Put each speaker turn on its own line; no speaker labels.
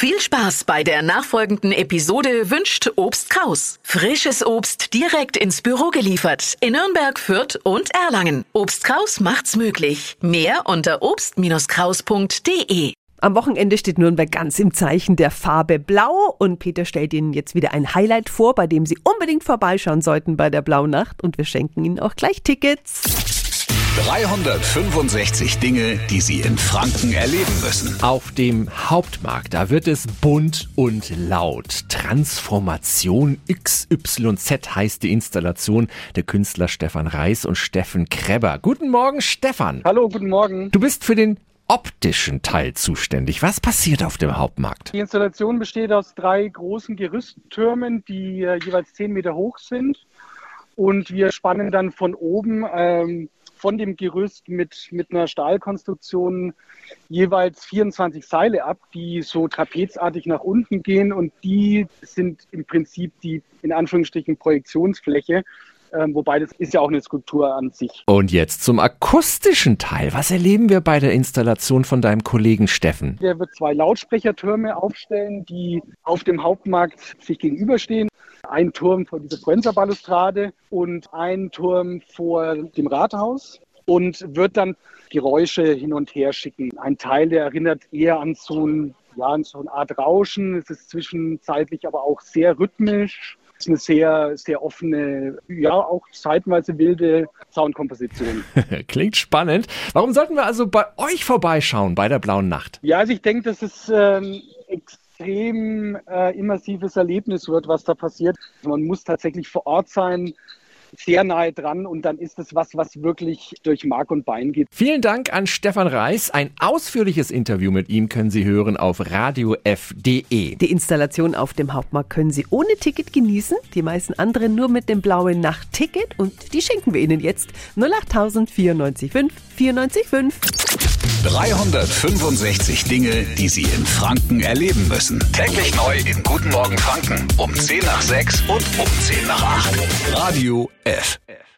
Viel Spaß bei der nachfolgenden Episode wünscht Obst Kraus. Frisches Obst direkt ins Büro geliefert in Nürnberg, Fürth und Erlangen. Obst Kraus macht's möglich. Mehr unter obst-kraus.de.
Am Wochenende steht Nürnberg ganz im Zeichen der Farbe Blau und Peter stellt Ihnen jetzt wieder ein Highlight vor, bei dem Sie unbedingt vorbeischauen sollten bei der Blaunacht und wir schenken Ihnen auch gleich Tickets.
365 Dinge, die Sie in Franken erleben müssen.
Auf dem Hauptmarkt, da wird es bunt und laut. Transformation XYZ heißt die Installation der Künstler Stefan Reis und Steffen Krebber. Guten Morgen, Stefan.
Hallo, guten Morgen.
Du bist für den optischen Teil zuständig. Was passiert auf dem Hauptmarkt?
Die Installation besteht aus drei großen Gerüsttürmen, die äh, jeweils 10 Meter hoch sind. Und wir spannen dann von oben ähm, von dem Gerüst mit, mit einer Stahlkonstruktion jeweils 24 Seile ab, die so trapezartig nach unten gehen und die sind im Prinzip die in Anführungsstrichen Projektionsfläche. Ähm, wobei das ist ja auch eine Skulptur an sich.
Und jetzt zum akustischen Teil. Was erleben wir bei der Installation von deinem Kollegen Steffen?
Der wird zwei Lautsprechertürme aufstellen, die auf dem Hauptmarkt sich gegenüberstehen. Ein Turm vor dieser Proenza-Balustrade und ein Turm vor dem Rathaus und wird dann Geräusche hin und her schicken. Ein Teil, der erinnert eher an so, ein, ja, an so eine Art Rauschen. Es ist zwischenzeitlich aber auch sehr rhythmisch. Es ist eine sehr, sehr offene, ja, auch zeitweise wilde Soundkomposition.
Klingt spannend. Warum sollten wir also bei euch vorbeischauen bei der Blauen Nacht?
Ja, also ich denke, das ist ähm, extrem äh, immersives Erlebnis wird, was da passiert. Man muss tatsächlich vor Ort sein, sehr nahe dran und dann ist es was, was wirklich durch Mark und Bein geht.
Vielen Dank an Stefan Reis. Ein ausführliches Interview mit ihm können Sie hören auf radiof.de.
Die Installation auf dem Hauptmarkt können Sie ohne Ticket genießen, die meisten anderen nur mit dem blauen Nacht-Ticket und die schenken wir Ihnen jetzt 08000 94 5 94 5.
365 Dinge, die Sie in Franken erleben müssen. Täglich neu in Guten Morgen Franken um 10 nach 6 und um 10 nach 8. Radio F. F.